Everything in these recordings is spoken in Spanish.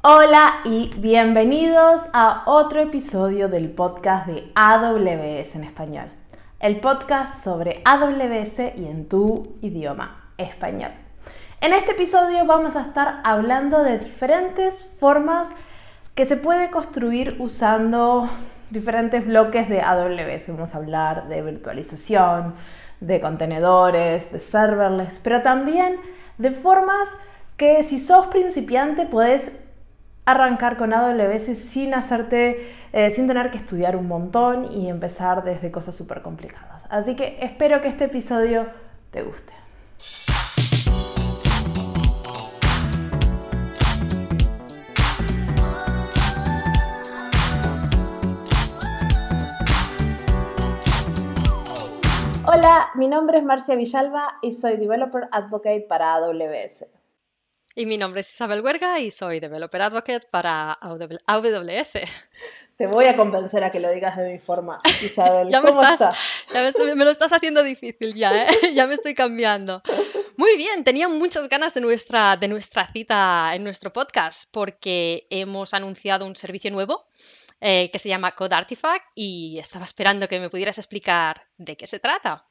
Hola y bienvenidos a otro episodio del podcast de AWS en español. El podcast sobre AWS y en tu idioma español. En este episodio vamos a estar hablando de diferentes formas que se puede construir usando diferentes bloques de AWS. Vamos a hablar de virtualización, de contenedores, de serverless, pero también de formas que si sos principiante puedes arrancar con AWS sin hacerte, eh, sin tener que estudiar un montón y empezar desde cosas súper complicadas. Así que espero que este episodio te guste. Hola, mi nombre es Marcia Villalba y soy Developer Advocate para AWS. Y mi nombre es Isabel Huerga y soy Developer Advocate para AWS. Te voy a convencer a que lo digas de mi forma, Isabel. ya me, estás, Ya me, lo estás haciendo difícil ya, ¿eh? ya me estoy cambiando. Muy bien, tenía muchas ganas de nuestra, de nuestra cita en nuestro podcast porque hemos anunciado un servicio nuevo eh, que se llama Code Artifact y estaba esperando que me pudieras explicar de qué se trata.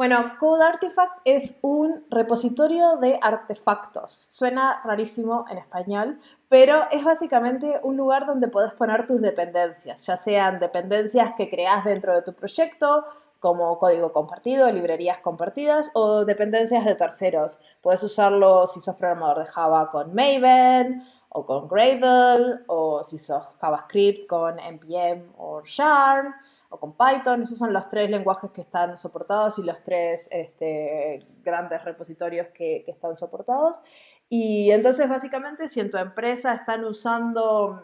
Bueno, Code Artifact es un repositorio de artefactos. Suena rarísimo en español, pero es básicamente un lugar donde puedes poner tus dependencias, ya sean dependencias que creas dentro de tu proyecto, como código compartido, librerías compartidas o dependencias de terceros. Puedes usarlo si sos programador de Java con Maven o con Gradle o si sos JavaScript con NPM o Charm o con Python. Esos son los tres lenguajes que están soportados y los tres este, grandes repositorios que, están soportados. Y entonces, básicamente, si en tu empresa están usando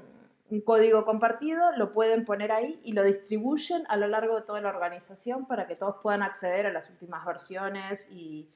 un código compartido, lo pueden poner ahí y lo distribuyen a lo largo de toda la organización para que todos puedan acceder a las últimas versiones y,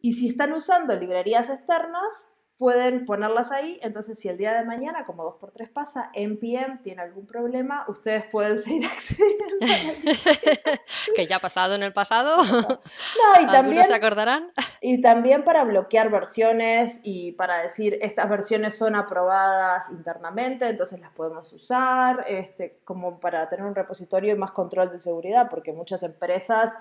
y si están usando librerías externas, pueden ponerlas ahí, entonces si el día de mañana, como 2x3 pasa, NPM tiene algún problema, ustedes pueden seguir accediendo. que ya ha pasado en el pasado. No, y también se acordarán. Y también para bloquear versiones y para decir estas versiones son aprobadas internamente, entonces las podemos usar, este, como para tener un repositorio y más control de seguridad, porque muchas empresas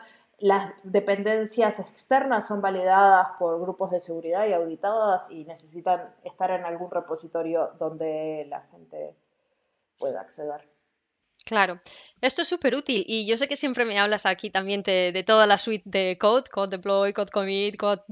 las dependencias externas son validadas por grupos de seguridad y auditadas y necesitan estar en algún repositorio donde la gente pueda acceder. Claro, esto es súper útil y yo sé que siempre me hablas aquí también de, toda la suite de code, code deploy, code commit, code...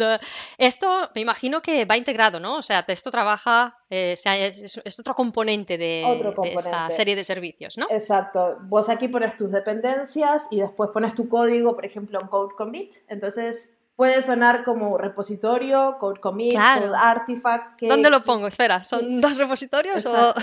Esto me imagino que va integrado, ¿no? O sea, esto trabaja, eh, es, otro componente de, esta serie de servicios, ¿no? Exacto. Vos aquí pones tus dependencias y después pones tu código, por ejemplo, en code commit. Entonces puede sonar como repositorio, code commit, code artifact. ¿Dónde lo pongo? Espera, ¿son dos repositorios o...?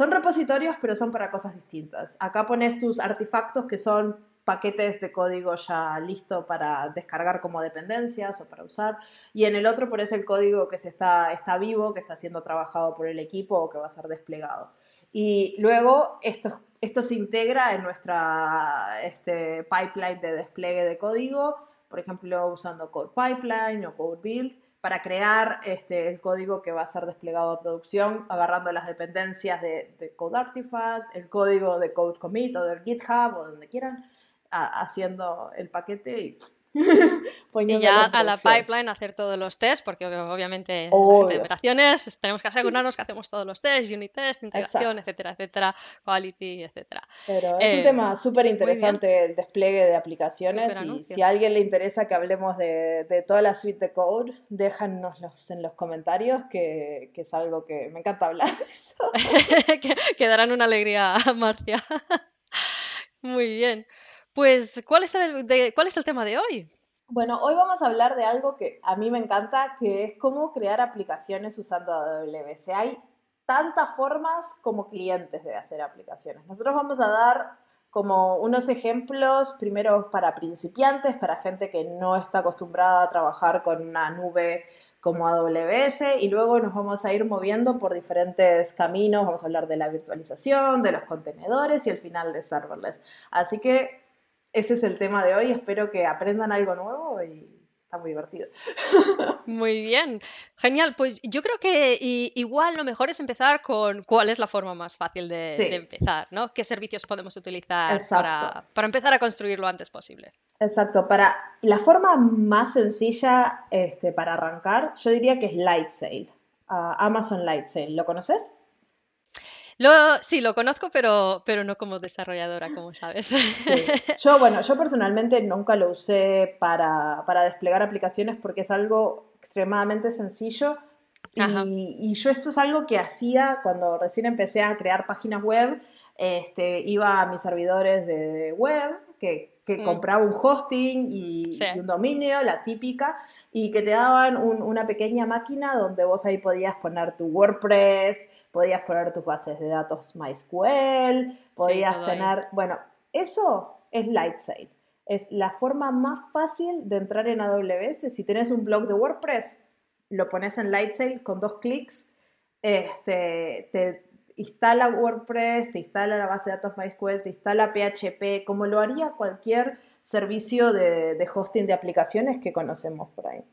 Son repositorios, pero son para cosas distintas. Acá pones tus artefactos que son paquetes de código ya listo para descargar como dependencias o para usar. Y en el otro pones el código que se está, está vivo, que está siendo trabajado por el equipo o que va a ser desplegado. Y luego esto, esto se integra en nuestra este, pipeline de despliegue de código, por ejemplo, usando Code Pipeline o Code Build para crear este, el código que va a ser desplegado a producción, agarrando las dependencias de, Code Artifact, el código de Code Commit o del GitHub o donde quieran, haciendo el paquete y y ya a la pipeline hacer todos los tests, porque obviamente en operaciones tenemos que asegurarnos que hacemos todos los tests, unit test, integración, etcétera, etcétera, quality, etcétera. Pero es un eh, tema súper interesante el despliegue de aplicaciones y si a alguien le interesa que hablemos de, toda la suite de code, déjanos en los comentarios que, es algo que me encanta hablar de eso. que, darán una alegría a Marcia. Muy bien. Pues, ¿cuál es, el, ¿cuál es el tema de hoy? Bueno, hoy vamos a hablar de algo que a mí me encanta, que es cómo crear aplicaciones usando AWS. Hay tantas formas como clientes de hacer aplicaciones. Nosotros vamos a dar como unos ejemplos, primero para principiantes, para gente que no está acostumbrada a trabajar con una nube como AWS y luego nos vamos a ir moviendo por diferentes caminos, vamos a hablar de la virtualización, de los contenedores y al final de serverless. Así que ese es el tema de hoy. Espero que aprendan algo nuevo y está muy divertido. Muy bien, genial. Pues yo creo que igual lo mejor es empezar con cuál es la forma más fácil de, empezar, ¿no? ¿Qué servicios podemos utilizar para, empezar a construir lo antes posible? Exacto, para la forma más sencilla este, para arrancar, yo diría que es Lightsail, uh, Amazon Lightsail. ¿Lo conoces? Sí, lo conozco, pero, pero no como desarrolladora, como sabes. Yo, bueno, yo personalmente nunca lo usé para, desplegar aplicaciones porque es algo extremadamente sencillo. Y, yo esto es algo que hacía cuando recién empecé a crear páginas web. Este, iba a mis servidores de web, que, mm. compraba un hosting y, un dominio, la típica, y que te daban una pequeña máquina donde vos ahí podías poner tu WordPress, podías poner tus bases de datos MySQL, podías tener, bueno, eso es Lightsail. Es la forma más fácil de entrar en AWS. Si tenés un blog de WordPress, lo pones en Lightsail con dos clics, este, te instala WordPress, te instala la base de datos MySQL, te instala PHP, como lo haría cualquier servicio de hosting de aplicaciones que conocemos por ahí.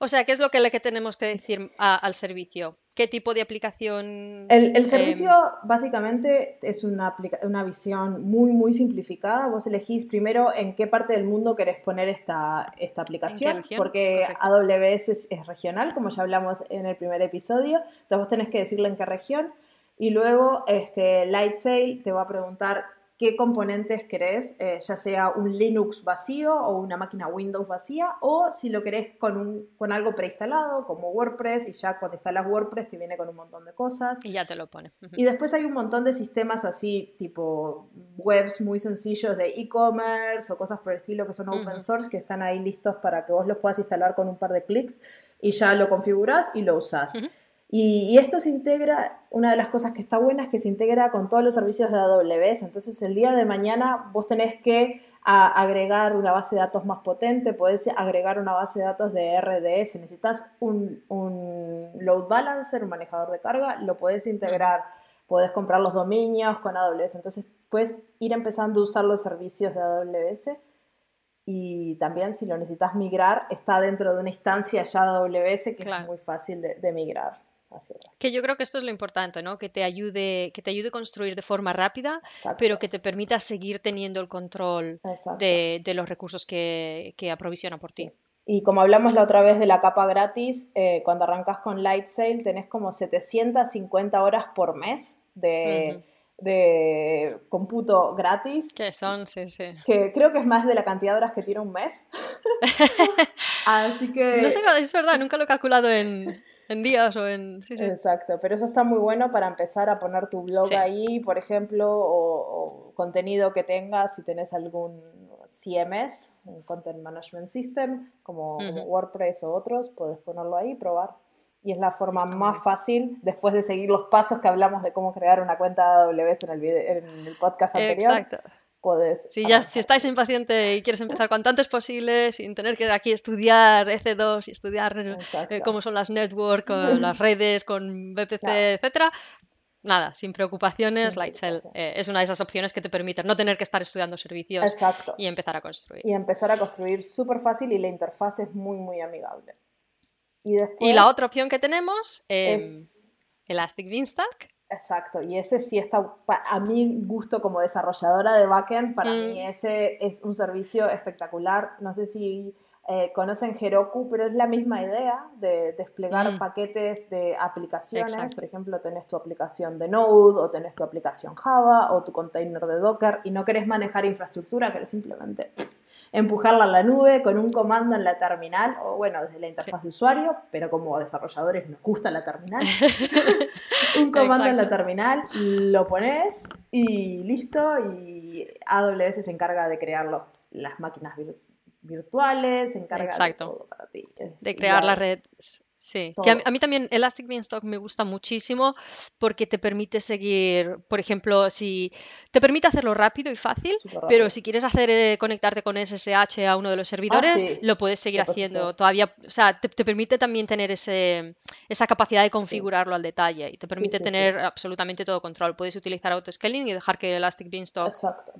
O sea, ¿qué es lo que le tenemos que decir al servicio? ¿Qué tipo de aplicación? El, em, servicio básicamente es una, una, visión muy, muy simplificada. Vos elegís primero en qué parte del mundo querés poner esta, esta aplicación, porque AWS es, es, regional, como ya hablamos en el primer episodio. Entonces vos tenés que decirle en qué región. Y luego este, Lightsail te va a preguntar qué componentes querés, eh, ya sea un Linux vacío o una máquina Windows vacía, o si lo querés con, un, con algo preinstalado, como WordPress, y ya cuando instalas WordPress te viene con un montón de cosas. Y ya te lo pone. Y después hay un montón de sistemas así, tipo webs muy sencillos de e-commerce o cosas por el estilo que son open source, que están ahí listos para que vos los puedas instalar con un par de clics y ya lo configurás y lo usás. Y, esto se integra, una de las cosas que está buena es que se integra con todos los servicios de AWS. Entonces, el día de mañana vos tenés que agregar una base de datos más potente, podés agregar una base de datos de RDS. Necesitas un, load balancer, un manejador de carga, lo podés integrar. Podés comprar los dominios con AWS. Entonces, puedes ir empezando a usar los servicios de AWS. Y también, si lo necesitas migrar, está dentro de una instancia ya de AWS que es muy fácil de migrar. Que yo creo que esto es lo importante, ¿no? Que te ayude, que te ayude a construir de forma rápida, pero que te permita seguir teniendo el control de, los recursos que, aprovisiona por ti. Y como hablamos la otra vez de la capa gratis, eh, cuando arrancas con Lightsail tenés como 750 horas por mes de, de cómputo gratis. Que son, sí, sí. Que creo que es más de la cantidad de horas que tiene un mes. Así que... No sé, es verdad, nunca lo he calculado en, en días o en... Exacto, pero eso está muy bueno para empezar a poner tu blog ahí, por ejemplo, o, contenido que tengas, si tenés algún CMS, un Content Management System, como, WordPress o otros, puedes ponerlo ahí y probar. Y es la forma más fácil, después de seguir los pasos que hablamos de cómo crear una cuenta AWS en el, en el podcast anterior. Exacto si ya si estáis impaciente y quieres empezar cuanto antes posible, sin tener que aquí estudiar EC2 y estudiar eh, cómo son las networks, las redes, con VPC, etcétera, nada, sin preocupaciones, Lightsail eh, es una de esas opciones que te permiten no tener que estar estudiando servicios y empezar a construir. Y empezar a construir súper fácil y la interfaz es muy, muy amigable. Y, después, la otra opción que tenemos, es em, Elastic Beanstalk. Exacto, y ese sí está, a mi gusto como desarrolladora de backend, para mí mm. ese es un servicio espectacular. No sé si eh, conocen Heroku, pero es la misma idea de desplegar mm. paquetes de aplicaciones. Por ejemplo, tenés tu aplicación de Node o tenés tu aplicación Java o tu container de Docker y no querés manejar infraestructura, querés simplemente empujarla a la nube con un comando en la terminal, o bueno, desde la interfaz de usuario, pero como desarrolladores nos gusta la terminal. un comando en la terminal, lo pones y listo, y AWS se encarga de crearlo. Las máquinas virtuales, se encarga de todo para ti. de crear la red Sí, que a, mí también Elastic Beanstalk me gusta muchísimo porque te permite seguir, por ejemplo, si te permite hacerlo rápido y fácil, pero si quieres hacer eh, conectarte con SSH a uno de los servidores, ah, lo puedes seguir haciendo. Todavía, o sea, te, permite también tener ese, esa capacidad de configurarlo al detalle y te permite tener absolutamente todo control. Puedes utilizar autoscaling y dejar que Elastic Beanstalk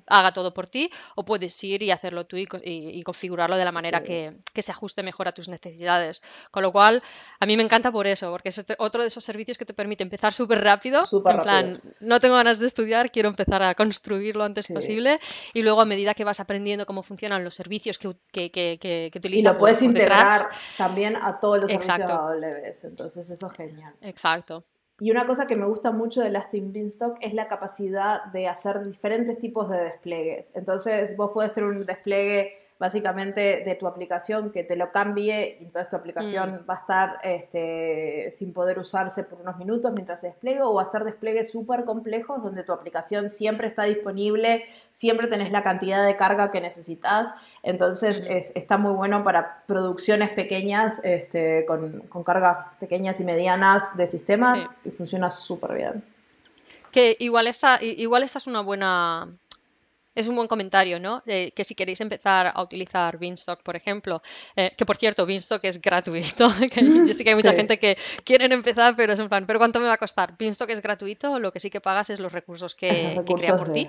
haga todo por ti, o puedes ir y hacerlo tú y, configurarlo de la manera que, que se ajuste mejor a tus necesidades. Con lo cual, a mí me encanta por eso, porque es otro de esos servicios que te permite empezar súper rápido. en plan, no tengo ganas de estudiar, quiero empezar a construir lo antes posible. Y luego, a medida que vas aprendiendo cómo funcionan los servicios que, que, que, que utilizas. Y lo puedes integrar también a todos los servicios de AWS. Entonces, eso es genial. Exacto. Y una cosa que me gusta mucho de Elastic Beanstalk es la capacidad de hacer diferentes tipos de despliegues. Entonces, vos podés tener un despliegue básicamente de tu aplicación que te lo cambie y entonces tu aplicación mm. va a estar este, sin poder usarse por unos minutos mientras se despliegue o hacer despliegues súper complejos donde tu aplicación siempre está disponible, siempre tenés la cantidad de carga que necesitas. Entonces está muy bueno para producciones pequeñas este, con, con, cargas pequeñas y medianas de sistemas y funciona súper bien. Que igual esa, igual esa es una buena es un buen comentario, ¿no? que si queréis empezar a utilizar Beanstalk, por ejemplo, eh, que por cierto, Beanstalk es gratuito. yo sé que hay mucha gente que quieren empezar, pero es un plan, ¿pero cuánto me va a costar? Beanstalk es gratuito, lo que sí que pagas es los recursos que, crea por ti.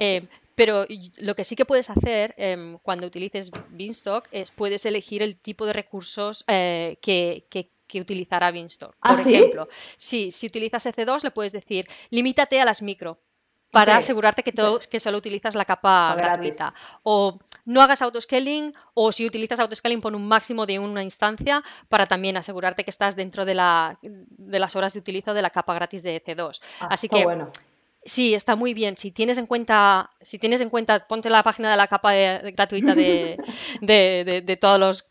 Eh, pero lo que sí que puedes hacer em, cuando utilices Beanstalk es puedes elegir el tipo de recursos eh, que, que utilizará Beanstalk. ¿Ah, por ejemplo, si, si utilizas EC2, le puedes decir, limítate a las micro para asegurarte que, todo, que solo utilizas la capa gratuita. O no hagas autoscaling o si utilizas autoscaling pon un máximo de una instancia para también asegurarte que estás dentro de, la, de las horas de utilizo de la capa gratis de C2. Ah, Así que bueno. Sí, está muy bien. Si tienes en cuenta, si tienes en cuenta, ponte la página de la capa gratuita de, de, todos, los,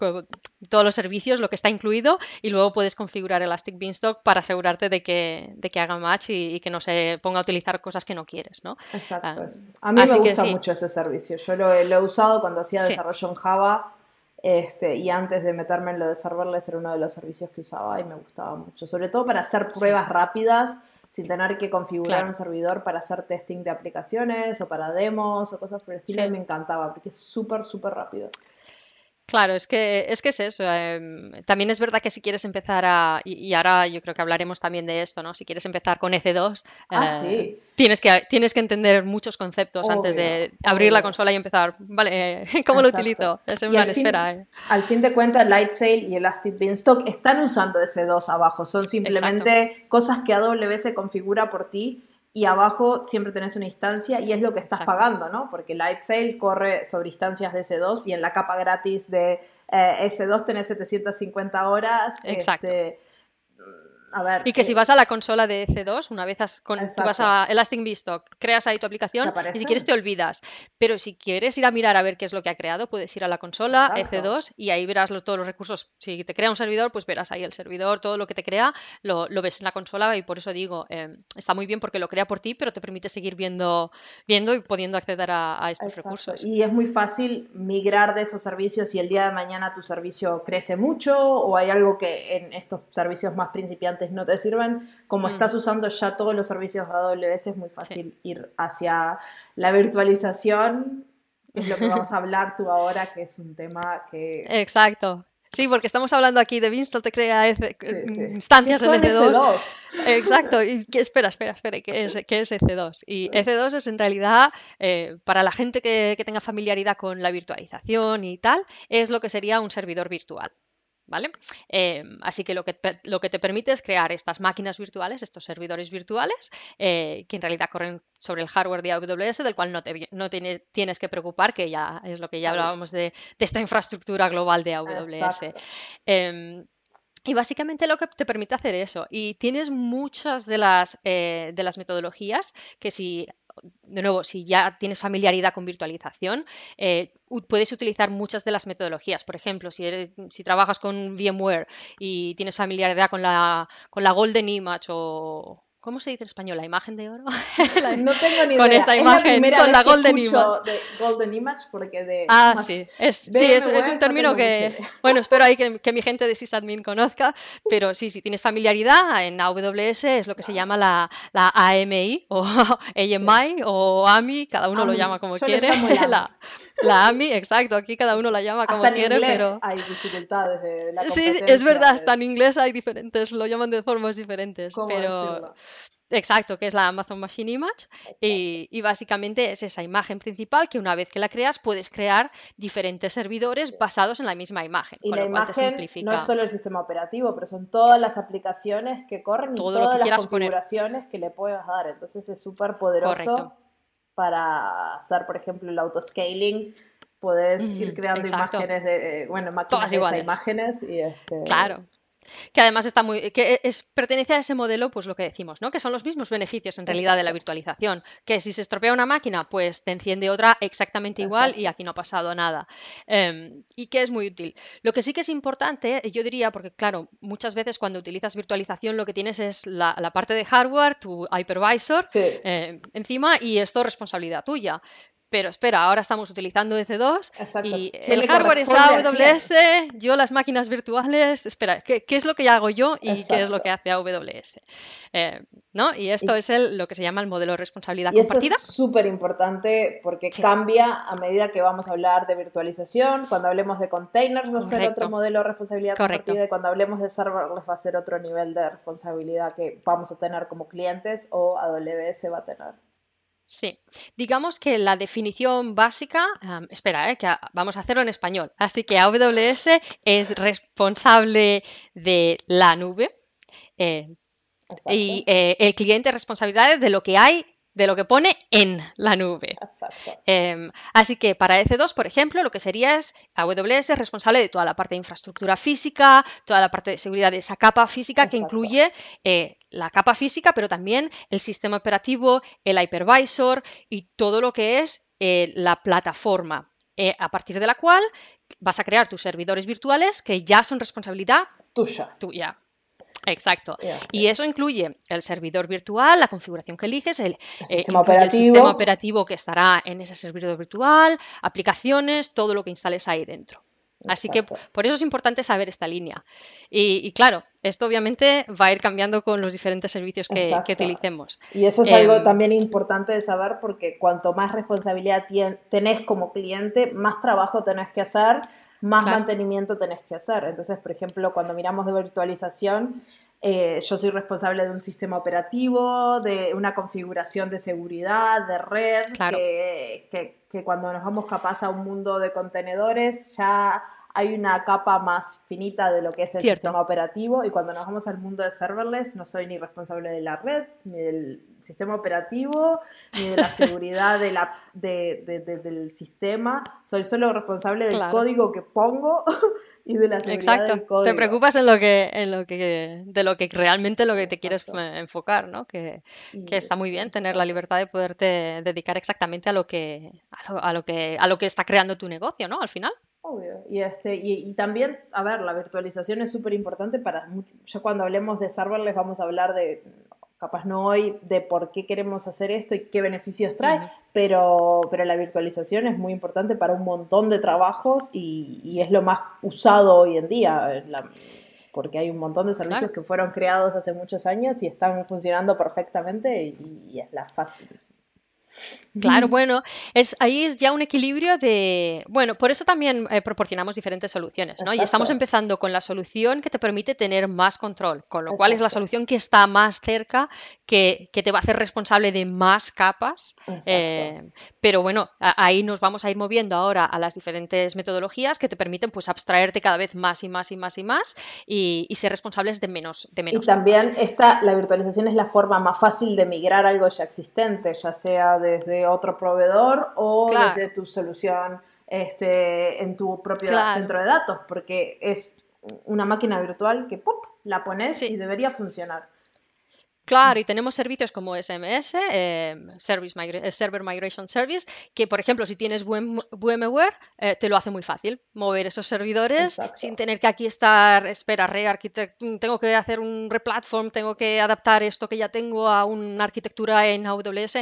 todos los servicios, lo que está incluido, y luego puedes configurar Elastic Beanstalk para asegurarte de que, de que haga match y, que no se ponga a utilizar cosas que no quieres, ¿no? Exacto. Ah, a mí me gusta mucho ese servicio. Yo lo, he usado cuando hacía desarrollo en Java. Este, y antes de meterme en lo de serverless era uno de los servicios que usaba y me gustaba mucho, sobre todo para hacer pruebas rápidas sin tener que configurar un servidor para hacer testing de aplicaciones o para demos o cosas por el estilo. Me encantaba porque es súper, súper rápido. Claro, es que es, que es eso. Em, también es verdad que si quieres empezar a, y, ahora yo creo que hablaremos también de esto, ¿no? Si quieres empezar con EC2, ah, eh, tienes, que, tienes que entender muchos conceptos antes de abrir la consola y empezar, vale, ¿cómo lo utilizo? Es una espera. Eh. Al fin de cuentas, Lightsail y Elastic Beanstalk están usando EC2 abajo, son simplemente cosas que AWS configura por ti y abajo siempre tenés una instancia y es lo que estás pagando, ¿no? Porque Lightsail corre sobre instancias de S2 y en la capa gratis de eh, S2 tenés 750 horas. Exacto. Este, y que si vas a la consola de EC2, una vez con, vas a Elastic Beanstalk, creas ahí tu aplicación y si quieres te olvidas. Pero si quieres ir a mirar a ver qué es lo que ha creado, puedes ir a la consola EC2 y ahí verás todos los recursos. Si te crea un servidor, pues verás ahí el servidor, todo lo que te crea, lo, ves en la consola y por eso digo, em, está muy bien porque lo crea por ti, pero te permite seguir viendo, viendo y pudiendo acceder a, estos recursos. Y es muy fácil migrar de esos servicios si el día de mañana tu servicio crece mucho o hay algo que en estos servicios más principiantes no te sirven, como estás mm. usando ya todos los servicios de AWS, es muy fácil ir hacia la virtualización, es lo que vamos a hablar tú ahora, que es un tema que... Exacto. Sí, porque estamos hablando aquí de Beanstalk te crea instancias en EC2. Exacto. Y que, espera, espera, espera, ¿qué es, qué es EC2? Y EC2 es en realidad, eh, para la gente que, que tenga familiaridad con la virtualización y tal, es lo que sería un servidor virtual. ¿Vale? Em, así que lo, que lo que te permite es crear estas máquinas virtuales, estos servidores virtuales, eh, que en realidad corren sobre el hardware de AWS, del cual no, te, no tienes que preocupar, que ya es lo que ya hablábamos de, esta infraestructura global de AWS. Em, y básicamente lo que te permite hacer eso. Y tienes muchas de las, eh, de las metodologías que si de nuevo, si ya tienes familiaridad con virtualización, eh, puedes utilizar muchas de las metodologías. Por ejemplo, si, eres, si trabajas con VMware y tienes familiaridad con la, con la Golden Image o ¿Cómo se dice en español? ¿La imagen de oro? no tengo ni idea. Con esa imagen, con la Golden Image. De golden Image porque de... Ah, sí. Es, sí, es, un término que... Bueno, espero ahí que, que, mi gente de sysadmin conozca, pero sí, si tienes familiaridad, en AWS es lo que se llama la, la AMI o AMI o AMI, cada uno lo llama como quiere. La, la, AMI, exacto, aquí cada uno la llama como quiere, pero... hay dificultades de la Sí, es verdad, hasta en inglés hay diferentes, lo llaman de formas diferentes, pero... Exacto, que es la Amazon Machine Image y, básicamente es esa imagen principal que una vez que la creas puedes crear diferentes servidores basados en la misma imagen. Y la imagen no es solo el sistema operativo, pero son todas las aplicaciones que corren y todas las configuraciones que le puedes dar. Entonces es súper poderoso para hacer, por ejemplo, el autoscaling. Puedes ir creando imágenes de, eh, bueno, máquinas de imágenes y este... Claro, que además está muy, que es, pertenece a ese modelo, pues lo que decimos, ¿no? Que son los mismos beneficios en realidad de la virtualización. Que si se estropea una máquina, pues te enciende otra exactamente igual y aquí no ha pasado nada. Em, y que es muy útil. Lo que sí que es importante, yo diría, porque claro, muchas veces cuando utilizas virtualización lo que tienes es la, parte de hardware, tu hypervisor em, encima y esto es responsabilidad tuya pero espera, ahora estamos utilizando EC2 y el hardware es AWS, yo las máquinas virtuales, espera, ¿qué, es lo que hago yo y qué es lo que hace AWS? Eh, ¿no? Y esto es el, lo que se llama el modelo de responsabilidad compartida. Eso es súper importante porque cambia a medida que vamos a hablar de virtualización. Cuando hablemos de containers va a ser otro modelo de responsabilidad compartida y cuando hablemos de serverless va a ser otro nivel de responsabilidad que vamos a tener como clientes o AWS va a tener. Sí, digamos que la definición básica, espera, eh, que vamos a hacerlo en español. Así que AWS es responsable de la nube eh, y eh, el cliente es responsable de lo que hay de lo que pone en la nube. Em, así que para EC2, por ejemplo, lo que sería es AWS es responsable de toda la parte de infraestructura física, toda la parte de seguridad de esa capa física que incluye eh, la capa física, pero también el sistema operativo, el hypervisor y todo lo que es eh, la plataforma, eh, a partir de la cual vas a crear tus servidores virtuales que ya son responsabilidad tuya. tuya. Exacto. Y eso incluye el servidor virtual, la configuración que eliges, el, eh, sistema, sistema, operativo que estará en ese servidor virtual, aplicaciones, todo lo que instales ahí dentro. Así que por eso es importante saber esta línea. Y, claro, esto obviamente va a ir cambiando con los diferentes servicios que, utilicemos. Y eso es algo em, también importante de saber porque cuanto más responsabilidad tenés como cliente, más trabajo tenés que hacer más mantenimiento tenés que hacer. Entonces, por ejemplo, cuando miramos de virtualización, eh, yo soy responsable de un sistema operativo, de una configuración de seguridad, de red, que, que, cuando nos vamos capaz a un mundo de contenedores ya hay una capa más finita de lo que es el sistema operativo y cuando nos vamos al mundo de serverless no soy ni responsable de la red, ni del sistema operativo, ni de la seguridad de la, del sistema, soy solo responsable del código que pongo y de la seguridad Exacto. del código. Te preocupas en lo que, en lo que, de lo que realmente lo que te quieres enfocar, ¿no? Que, que, está muy bien tener la libertad de poderte dedicar exactamente a lo que, a lo que, a lo que está creando tu negocio, ¿no? Al final. Obvio. Y, este, y, también, a ver, la virtualización es súper importante para, yo cuando hablemos de serverless vamos a hablar de, capaz no hoy, de por qué queremos hacer esto y qué beneficios trae, pero, pero la virtualización es muy importante para un montón de trabajos y, es lo más usado hoy en día, porque hay un montón de servicios que fueron creados hace muchos años y están funcionando perfectamente y, y es la fácil, Claro, bueno, es, ahí es ya un equilibrio de, bueno, por eso también eh, proporcionamos diferentes soluciones, ¿no? Y estamos empezando con la solución que te permite tener más control, con lo cual es la solución que está más cerca, que, te va a hacer responsable de más capas, eh, pero bueno, ahí nos vamos a ir moviendo ahora a las diferentes metodologías que te permiten pues abstraerte cada vez más y más y más y más y, ser responsables de menos, de menos Y también esta, la virtualización es la forma más fácil de migrar algo ya existente, ya sea desde otro proveedor o desde tu solución este, en tu propio centro de datos, porque es una máquina virtual que ¡pop! la pones y debería funcionar. Claro, y tenemos servicios como SMS, eh, Service eh, Server Migration Service, que por ejemplo, si tienes VMware, eh, te lo hace muy fácil mover esos servidores sin tener que aquí estar, espera, re tengo que hacer un replatform, tengo que adaptar esto que ya tengo a una arquitectura en AWS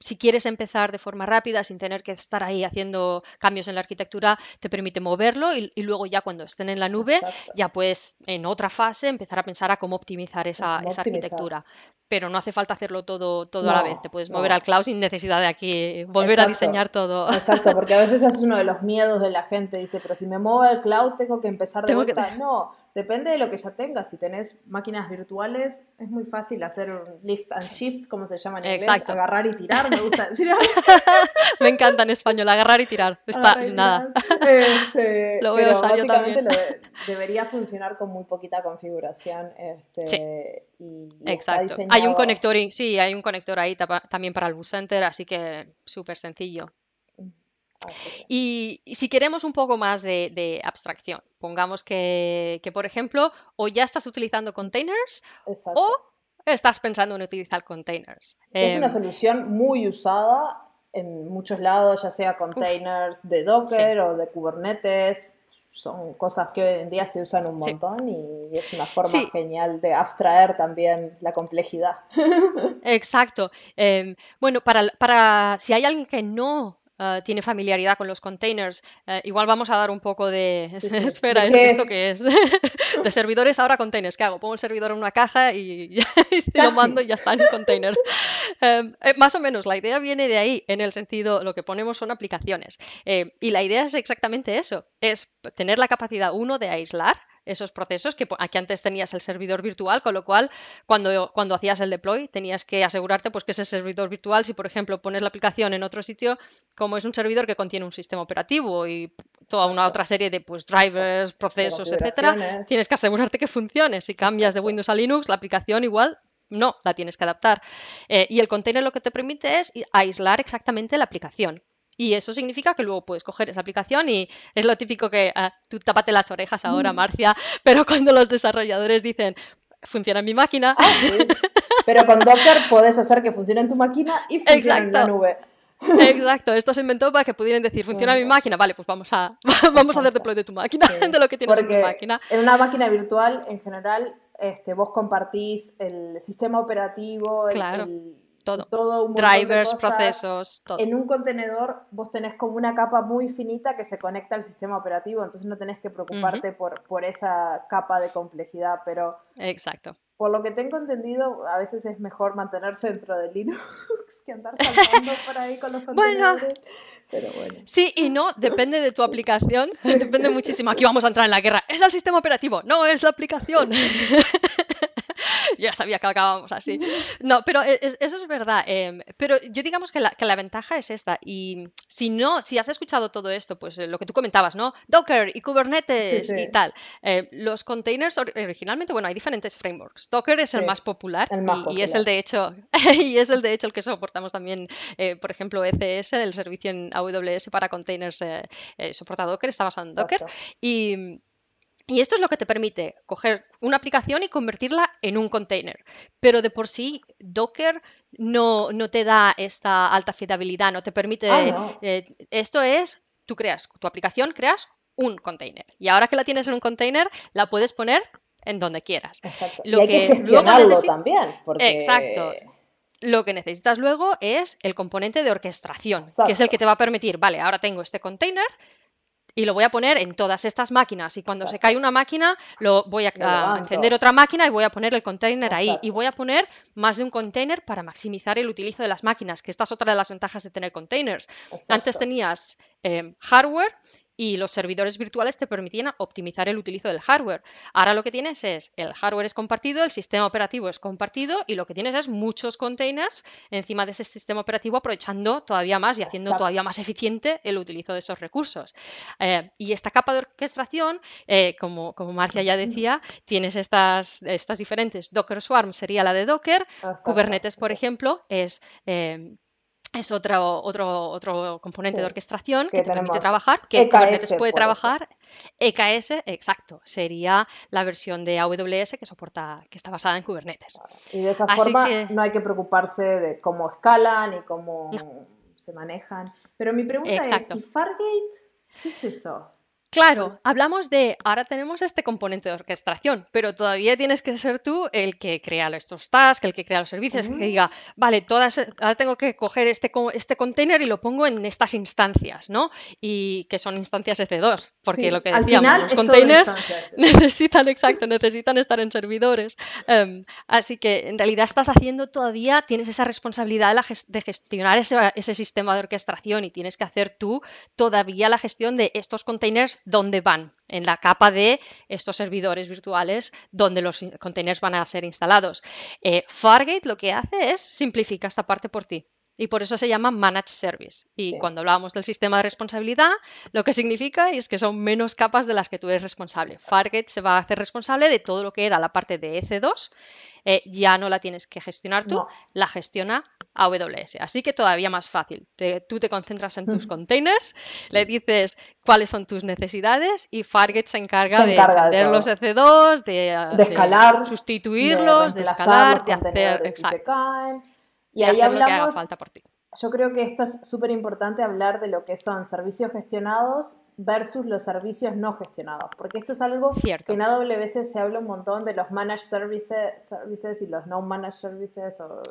si quieres empezar de forma rápida, sin tener que estar ahí haciendo cambios en la arquitectura, te permite moverlo y, luego ya cuando estén en la nube, ya puedes en otra fase empezar a pensar a cómo optimizar esa, arquitectura. Pero no hace falta hacerlo todo, todo a la vez. Te puedes mover al cloud sin necesidad de aquí volver a diseñar todo. Exacto, porque a veces es uno de los miedos de la gente. Dice, pero si me muevo al cloud tengo que empezar de vuelta. No, Depende de lo que ya tengas. Si tenés máquinas virtuales, es muy fácil hacer un lift and shift, como se llama en inglés, agarrar y tirar, me gusta me encanta en español, agarrar y tirar. Está nada. Este, lo voy a usar yo también. debería funcionar con muy poquita configuración. Este, sí. y, Exacto. Hay un conector, sí, hay un conector ahí también para el bus center, así que súper sencillo. Y, si queremos un poco más de, abstracción, pongamos que, por ejemplo, o ya estás utilizando containers o estás pensando en utilizar containers. Es una em, solución muy usada en muchos lados, ya sea containers de Docker o de Kubernetes. Son cosas que hoy en día se usan un montón y es una forma genial de abstraer también la complejidad. Exacto. Em, bueno, para, para si hay alguien que no Ah, tiene familiaridad con los containers. Eh, igual vamos a dar un poco de... Espera, ¿esto qué es? de servidores ahora containers. ¿Qué hago? Pongo el servidor en una caja y, lo mando y ya está en un container. Em, eh, más o menos, la idea viene de ahí, en el sentido, lo que ponemos son aplicaciones. Eh, y la idea es exactamente eso, es tener la capacidad, uno, de aislar esos procesos, que aquí antes tenías el servidor virtual, con lo cual cuando, cuando hacías el deploy tenías que asegurarte pues, que ese servidor virtual, si por ejemplo pones la aplicación en otro sitio, como es un servidor que contiene un sistema operativo y toda una otra serie de pues, drivers, procesos, etcétera, tienes que asegurarte que funcione. Si cambias de Windows a Linux, la aplicación igual no, la tienes que adaptar. Eh, y el container lo que te permite es aislar exactamente la aplicación. Y eso significa que luego puedes coger esa aplicación y es lo típico que ah, tú tapate las orejas ahora, mm. Marcia, pero cuando los desarrolladores dicen, funciona en mi máquina. Ah, pero con Docker puedes hacer que funcione en tu máquina y funcione en la nube. Exacto, esto se inventó para que pudieran decir, funciona mi máquina, vale, pues vamos a, vamos a hacer deploy de tu máquina, de lo que tienes en tu máquina. En una máquina virtual, en general, este, vos compartís el sistema operativo, claro todo. Drivers, procesos, todo. En un contenedor vos tenés como una capa muy finita que se conecta al sistema operativo, entonces no tenés que preocuparte por, por esa capa de complejidad, pero... Exacto. Por lo que tengo entendido, a veces es mejor mantenerse dentro de Linux que andar saltando por ahí con los contenedores. Bueno, pero bueno. Sí y no, depende de tu aplicación, depende muchísimo. Aquí vamos a entrar en la guerra. ¿Es el sistema operativo? No, es la aplicación. ya sabía que acabábamos así. No, pero e, eso es verdad. Em, pero yo digamos que la, que la, ventaja es esta. Y si no, si has escuchado todo esto, pues eh, lo que tú comentabas, ¿no? Docker y Kubernetes y tal. Eh, los containers originalmente, bueno, hay diferentes frameworks. Docker es el más popular, y, es el de hecho, y es el de hecho el que soportamos también, eh, por ejemplo, ECS, el servicio en AWS para containers soporta Docker, está basado en Docker. Y y esto es lo que te permite coger una aplicación y convertirla en un container. Pero de por sí, Docker no, te da esta alta fiabilidad, no te permite... Ah, eh, esto es, tú creas tu aplicación, creas un container. Y ahora que la tienes en un container, la puedes poner en donde quieras. Exacto. Lo y hay que, gestionarlo también. Exacto. Lo que necesitas luego es el componente de orquestación, que es el que te va a permitir, vale, ahora tengo este container, y lo voy a poner en todas estas máquinas. Y cuando se cae una máquina lo voy a, encender otra máquina y voy a poner el container ahí. Y voy a poner más de un container para maximizar el utilizo de las máquinas, que esta es otra de las ventajas de tener containers. Antes tenías eh, hardware y los servidores virtuales te permitían optimizar el utilizo del hardware. Ahora lo que tienes es el hardware es compartido, el sistema operativo es compartido y lo que tienes es muchos containers encima de ese sistema operativo aprovechando todavía más y haciendo todavía más eficiente el utilizo de esos recursos. Eh, y esta capa de orquestación, eh, como, como Marcia ya decía, tienes estas, estas diferentes. Docker Swarm sería la de Docker, Kubernetes, por ejemplo, es... Eh, es otro, otro, otro componente Sí, de orquestación que que te permite trabajar, que EKS Kubernetes puede trabajar. EKS, exacto, sería la versión de AWS que soporta, que está basada en Kubernetes. Y de esa Así forma que- no hay que preocuparse de cómo escalan y cómo No. se manejan. Pero mi pregunta Exacto. es, ¿y Fargate? ¿Qué es eso? Claro, hablamos de, ahora tenemos este componente de orquestación, pero todavía tienes que ser tú el que crea estos tasks, el que crea los servicios, que Mm. diga, vale, todas, ahora tengo que coger este, este container y lo pongo en estas instancias, ¿no? Y que son instancias EC2, porque Sí, lo que decíamos, final los containers necesitan, exacto, necesitan estar en servidores. Em, así que en realidad estás haciendo todavía, tienes esa responsabilidad de, la ges- de gestionar ese, ese sistema de orquestación y tienes que hacer tú todavía la gestión de estos containers, dónde van, en la capa de estos servidores virtuales donde los in- containers van a ser instalados. Eh, Fargate lo que hace es simplifica esta parte por ti. Y por eso se llama Managed Service. Y Sí. cuando hablábamos del sistema de responsabilidad, lo que significa es que son menos capas de las que tú eres responsable. Exacto. Fargate se va a hacer responsable de todo lo que era la parte de EC2. eh, ya no la tienes que gestionar tú, No. la gestiona AWS. Así que todavía más fácil. Te- tú te concentras en tus containers, le dices cuáles son tus necesidades y Fargate se encarga, Se de encarga de todo. los EC2, de, De escalar, sustituirlos, de, reemplazar escalar, de hacer, exacto, Y ahí hacer lo que haga hablamos, falta por ti. yo creo que esto es súper importante hablar de lo que son servicios gestionados versus los servicios no gestionados, porque esto es algo Cierto. que en AWS se habla un montón de los managed services, services y los no managed services, o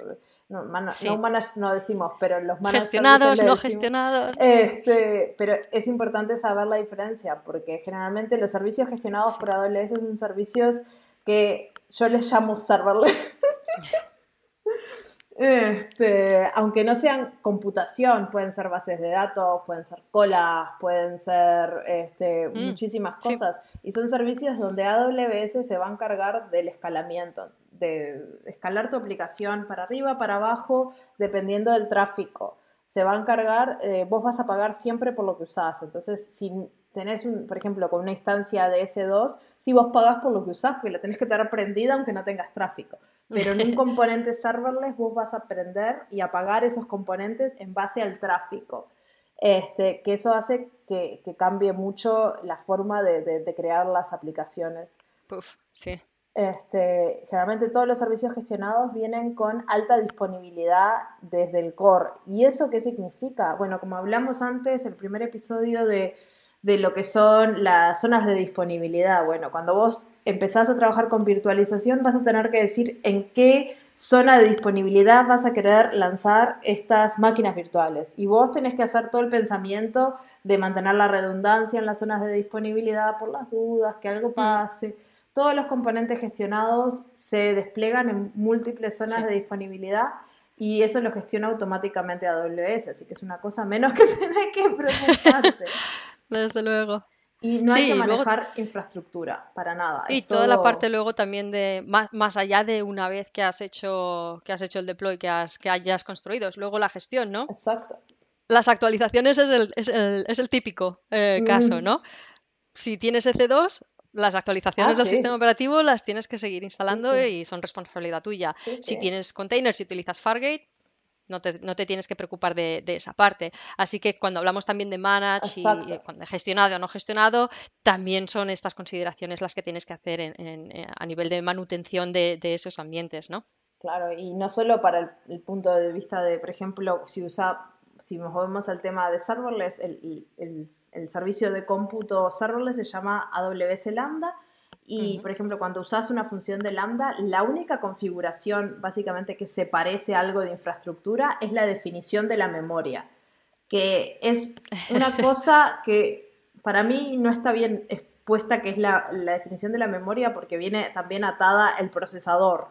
no, mana- Sí. no managed no decimos, pero los managed Gestionados, services no decimos. gestionados. Este, pero es importante saber la diferencia, porque generalmente los servicios gestionados por AWS son servicios que yo les llamo serverless. Este, aunque no sean computación, pueden ser bases de datos, pueden ser colas, pueden ser este, Mm, muchísimas sí. cosas. Y son servicios donde AWS se va a encargar del escalamiento, de escalar tu aplicación para arriba, para abajo, dependiendo del tráfico. Se va a encargar, eh, vos vas a pagar siempre por lo que usás. Entonces, si tenés, un, por ejemplo, con una instancia de S2, si vos pagás por lo que usás, porque la tenés que tener prendida aunque no tengas tráfico. Pero en un componente serverless vos vas a aprender y a pagar esos componentes en base al tráfico. Este, que eso hace que, que cambie mucho la forma de, de- de crear las aplicaciones. Puf, sí. Este, generalmente todos los servicios gestionados vienen con alta disponibilidad desde el core. ¿Y eso qué significa? Bueno, como hablamos antes, el primer episodio de, de lo que son las zonas de disponibilidad. Bueno, cuando vos empezás a trabajar con virtualización, vas a tener que decir en qué zona de disponibilidad vas a querer lanzar estas máquinas virtuales. Y vos tenés que hacer todo el pensamiento de mantener la redundancia en las zonas de disponibilidad por las dudas, que algo pase. Todos los componentes gestionados se despliegan en múltiples zonas Sí. de disponibilidad y eso lo gestiona automáticamente AWS, así que es una cosa menos que tenés que preocuparte. Desde luego. Y no hay Sí, que y luego- manejar infraestructura para nada. Y toda la todo- parte luego también de más, más allá de una vez que has hecho que has hecho el deploy que has que hayas construido, es luego la gestión, ¿no? Exacto. Las actualizaciones es el, es el, es el típico eh, caso, Mm. ¿no? Si tienes EC2, las actualizaciones Ah, del sí. sistema operativo las tienes que seguir instalando sí. y son responsabilidad tuya. Sí, Si sí. tienes containers y utilizas Fargate, no te, no te tienes que preocupar de, de esa parte. Así que cuando hablamos también de manage y Exacto. cuando gestionado o no gestionado, también son estas consideraciones las que tienes que hacer en- en- eh, a nivel de manutención de, de esos ambientes, ¿no? Claro, y no solo para el, el punto de vista de, por ejemplo, si usa, si nos movemos al tema de serverless, el, el- el servicio de cómputo serverless se llama AWS Lambda. Y, por ejemplo, cuando usas una función de Lambda, la única configuración básicamente que se parece a algo de infraestructura es la definición de la memoria, que es una cosa que para mí no está bien expuesta, que es la, la definición de la memoria, porque viene también atada el procesador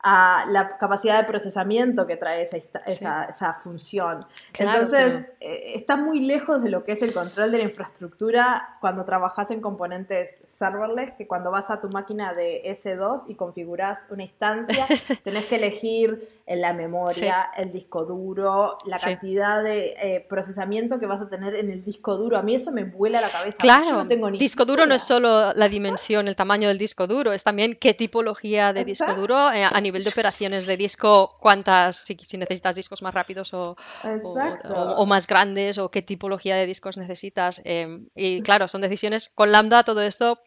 a la capacidad de procesamiento que trae esa, Sí. esa, función. Claro, Entonces, eh, está muy lejos de lo que es el control de la infraestructura cuando trabajas en componentes serverless, que cuando vas a tu máquina de S2 y configuras una instancia, tenés que elegir en la memoria, el disco duro, la cantidad de eh, procesamiento que vas a tener en el disco duro. A mí eso me vuela la cabeza. Claro, no disco duro no es solo la dimensión, el tamaño del disco duro, es también qué tipología de disco duro, eh, a nivel de operaciones de disco, cuántas, si, necesitas discos más rápidos o, o, más grandes, o qué tipología de discos necesitas. Em, y claro, son decisiones con Lambda, todo esto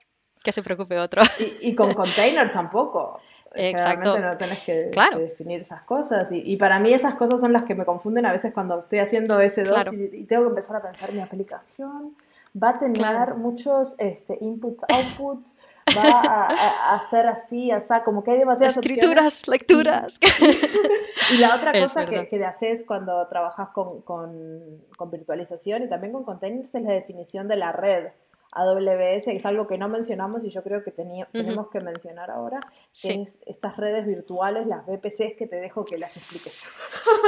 que se preocupe otro. Y, con containers tampoco. Exacto. no tienes que, definir esas cosas. Y, para mí esas cosas son las que me confunden a veces cuando estoy haciendo S2 y, tengo que empezar a pensar, mi aplicación va a tener muchos este, inputs, outputs, va a, hacer así, o sea, como que hay demasiadas Escrituras, lecturas. Y, la otra cosa que, que, haces cuando trabajas con, con, con virtualización y también con containers es la definición de la red. AWS, es algo que no mencionamos y yo creo que tenemos que mencionar ahora, que es estas redes virtuales, las VPCs, que te dejo que las expliques.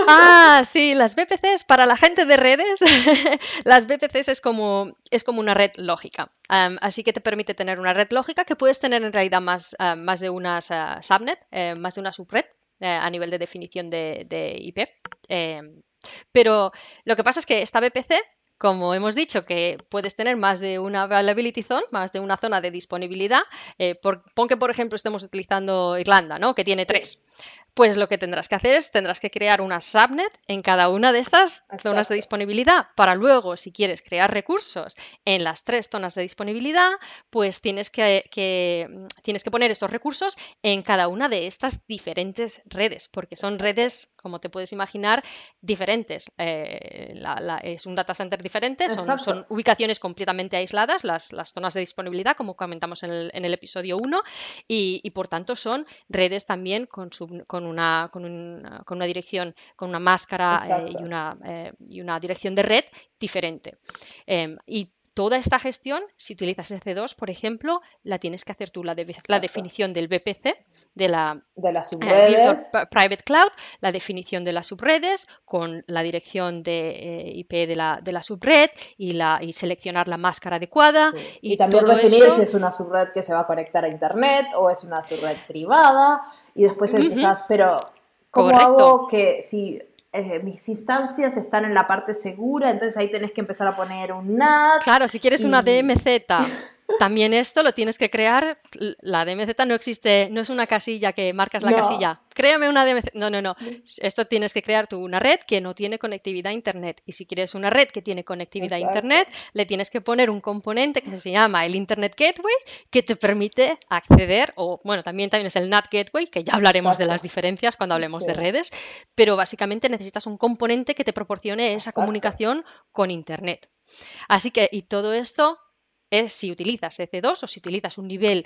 Ah, sí, las VPCs, para la gente de redes, las VPCs es como, es como una red lógica. así que te permite tener una red lógica que puedes tener en realidad más, más de una subnet, eh, más de una subred eh, a nivel de definición de, de IP. Em, pero lo que pasa es que esta VPC como hemos dicho, que puedes tener más de una availability zone, más de una zona de disponibilidad. Eh, por, pon que, por ejemplo, estemos utilizando Irlanda, ¿no? Que tiene tres. Pues lo que tendrás que hacer es, tendrás que crear una subnet en cada una de estas zonas de disponibilidad para luego, si quieres crear recursos en las tres zonas de disponibilidad, pues tienes que, tienes que poner esos recursos en cada una de estas diferentes redes, porque son redes, como te puedes imaginar, diferentes. Eh, es un data center diferente, son, ubicaciones completamente aisladas, las, zonas de disponibilidad, como comentamos en el, episodio 1, y, por tanto son redes también con, su, con con una, con, una dirección, con una máscara eh, y, una, eh, y, una, dirección de red diferente. Em, y toda esta gestión, si utilizas EC2, por ejemplo, la tienes que hacer tú, la, la definición del VPC, de la, de eh, Private Cloud, la definición de las subredes, con la dirección de IP de la, de la subred y, la, y seleccionar la máscara adecuada. Y, también definir si es una subred que se va a conectar a Internet o es una subred privada y después empezás, pero ¿cómo hago que si eh, mis instancias están en la parte segura, entonces ahí tenés que empezar a poner un NAT. Claro, si quieres una DMZ También esto lo tienes que crear. La DMZ no existe, no es una casilla que marcas la casilla. Créame una DMZ. No, no, no. Esto tienes que crear tú una red que no tiene conectividad a Internet. Y si quieres una red que tiene conectividad a Internet, le tienes que poner un componente que se llama el Internet Gateway que te permite acceder, o bueno, también, también es el NAT Gateway, que ya hablaremos de las diferencias cuando hablemos de redes, pero básicamente necesitas un componente que te proporcione esa comunicación con Internet. Así que, y todo esto es si utilizas EC2 o si utilizas un nivel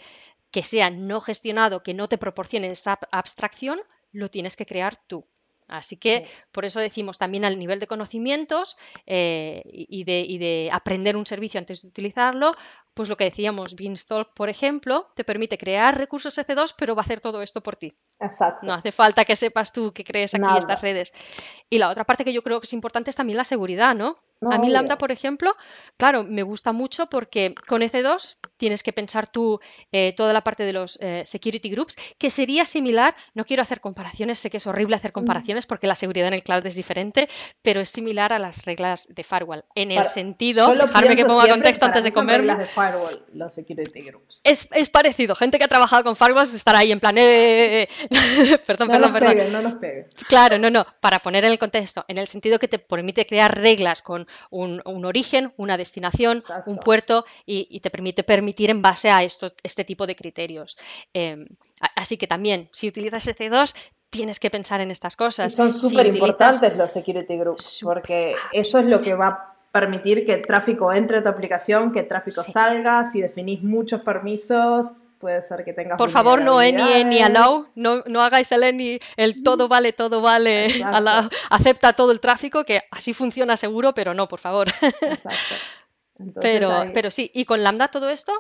que sea no gestionado, que no te proporcione esa abstracción, lo tienes que crear tú. Así que por eso decimos también al nivel de conocimientos eh, y, de, aprender un servicio antes de utilizarlo, pues lo que decíamos, Beanstalk, por ejemplo, te permite crear recursos EC2, pero va a hacer todo esto por ti. Exacto. No hace falta que sepas tú que crees aquí estas redes. Y la otra parte que yo creo que es importante es también la seguridad, ¿no? a mí Lambda, por ejemplo, claro, me gusta mucho porque con EC2 tienes que pensar tú eh, toda la parte de los eh, security groups, que sería similar, no quiero hacer comparaciones, sé que es horrible hacer comparaciones porque la seguridad en el cloud es diferente, pero es similar a las reglas de firewall, en el sentido, dejarme que ponga contexto antes de comerme. Firewall, los security groups. Es, es, parecido, gente que ha trabajado con firewalls estará ahí en plan, eh, perdón, perdón, perdón. no nos pegues. Claro, no, no, para poner en el contexto, en el sentido que te permite crear reglas con un, origen, una destinación, un puerto y, te permite permitir en base a esto, este tipo de criterios. Em, así que también, si utilizas EC2, tienes que pensar en estas cosas. son súper importantes los security groups, porque eso es lo que va a permitir que el tráfico entre a tu aplicación, que el tráfico salga, si definís muchos permisos, puede ser que tengas. Por favor, no any, any allow, no, no hagáis el any, el todo vale, todo vale, acepta todo el tráfico, que así funciona seguro, pero no, por favor. Exacto. pero, pero sí, y con Lambda todo esto,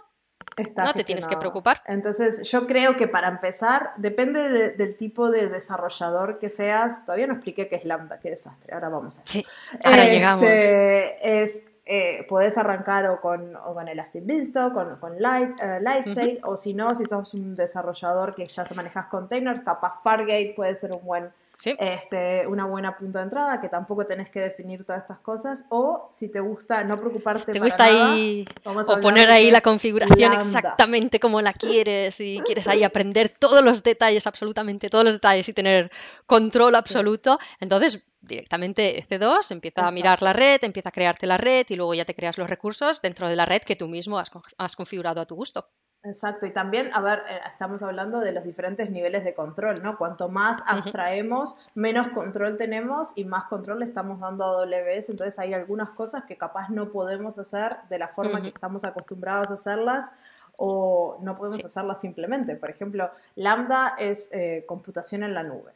no te tienes que preocupar. Entonces, yo creo que para empezar, depende del tipo de desarrollador que seas. Todavía no expliqué qué es Lambda, qué desastre. Ahora vamos a ver. Sí, ahora llegamos. Este, es eh, podés arrancar o con, o con Elastic Beanstalk, con, con Light, uh, o si no, si sos un desarrollador que ya te manejas containers, capaz Fargate puede ser un buen este, una buena punto de entrada, que tampoco tenés que definir todas estas cosas, o si te gusta no preocuparte te gusta ahí, o poner ahí la configuración exactamente como la quieres y quieres ahí aprender todos los detalles, absolutamente todos los detalles y tener control absoluto, entonces directamente C2 empieza a mirar la red, empieza a crearte la red y luego ya te creas los recursos dentro de la red que tú mismo has configurado a tu gusto. Exacto, y también, a ver, eh, estamos hablando de los diferentes niveles de control, ¿no? Cuanto más abstraemos, menos control tenemos y más control le estamos dando a AWS, entonces hay algunas cosas que capaz no podemos hacer de la forma que estamos acostumbrados a hacerlas o no podemos hacerlas simplemente. Por ejemplo, Lambda es eh, computación en la nube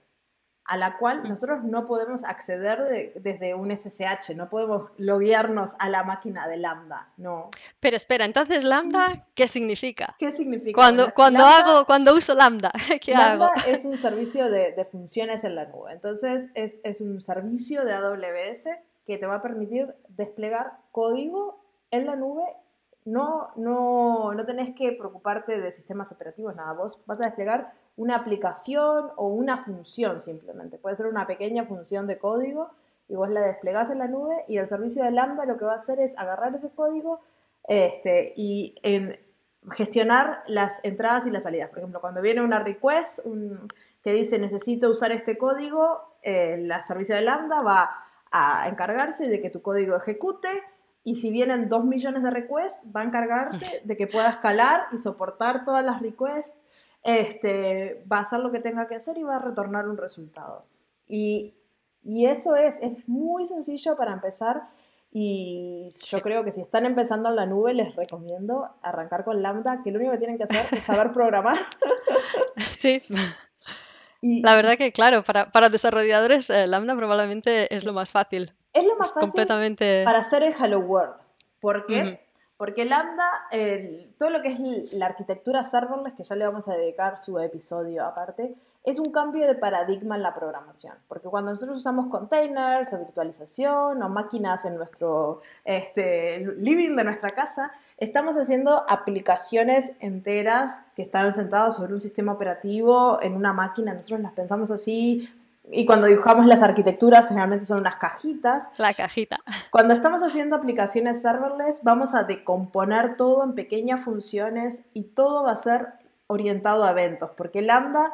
a la cual nosotros no podemos acceder desde un SSH, no podemos loguearnos a la máquina de Lambda, no. Pero espera, entonces Lambda, ¿qué significa? ¿Qué significa? Cuando, cuando hago, cuando uso Lambda, ¿qué Lambda hago? es un servicio de, funciones en la nube, entonces es, es un servicio de AWS que te va a permitir desplegar código en la nube no, no, no tenés que preocuparte de sistemas operativos, nada, vos vas a desplegar una aplicación o una función simplemente. Puede ser una pequeña función de código y vos la desplegás en la nube y el servicio de Lambda lo que va a hacer es agarrar ese código este, y gestionar las entradas y las salidas. Por ejemplo, cuando viene una request que dice necesito usar este código, el servicio de Lambda va a encargarse de que tu código ejecute y si vienen dos millones de requests, va a encargarse de que pueda escalar y soportar todas las requests este, va a hacer lo que tenga que hacer y va a retornar un resultado. Y, eso es, es muy sencillo para empezar y yo creo que si están empezando en la nube les recomiendo arrancar con Lambda, que lo único que tienen que hacer es saber programar. Sí. Y, la verdad que, claro, para, para desarrolladores eh, Lambda probablemente es lo más fácil. Es lo más fácil para hacer el Hello World. ¿Por qué? Porque Lambda, todo lo que es la arquitectura serverless, que ya le vamos a dedicar su episodio aparte, es un cambio de paradigma en la programación. Porque cuando nosotros usamos containers o virtualización o máquinas en nuestro este, living de nuestra casa, estamos haciendo aplicaciones enteras que están sentadas sobre un sistema operativo en una máquina. Nosotros las pensamos así, y cuando dibujamos las arquitecturas, generalmente son unas cajitas. La cajita. Cuando estamos haciendo aplicaciones serverless, vamos a decomponer todo en pequeñas funciones y todo va a ser orientado a eventos, porque Lambda,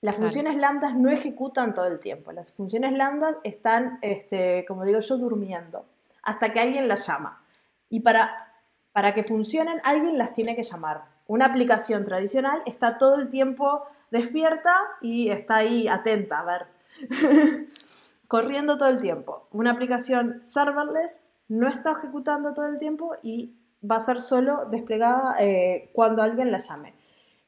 las funciones Lambda no ejecutan todo el tiempo. Las funciones Lambda están, este, como digo yo, durmiendo hasta que alguien las llama. Y para, para que funcionen, alguien las tiene que llamar. Una aplicación tradicional está todo el tiempo despierta y está ahí atenta a ver corriendo todo el tiempo. Una aplicación serverless no está ejecutando todo el tiempo y va a ser solo desplegada eh, cuando alguien la llame.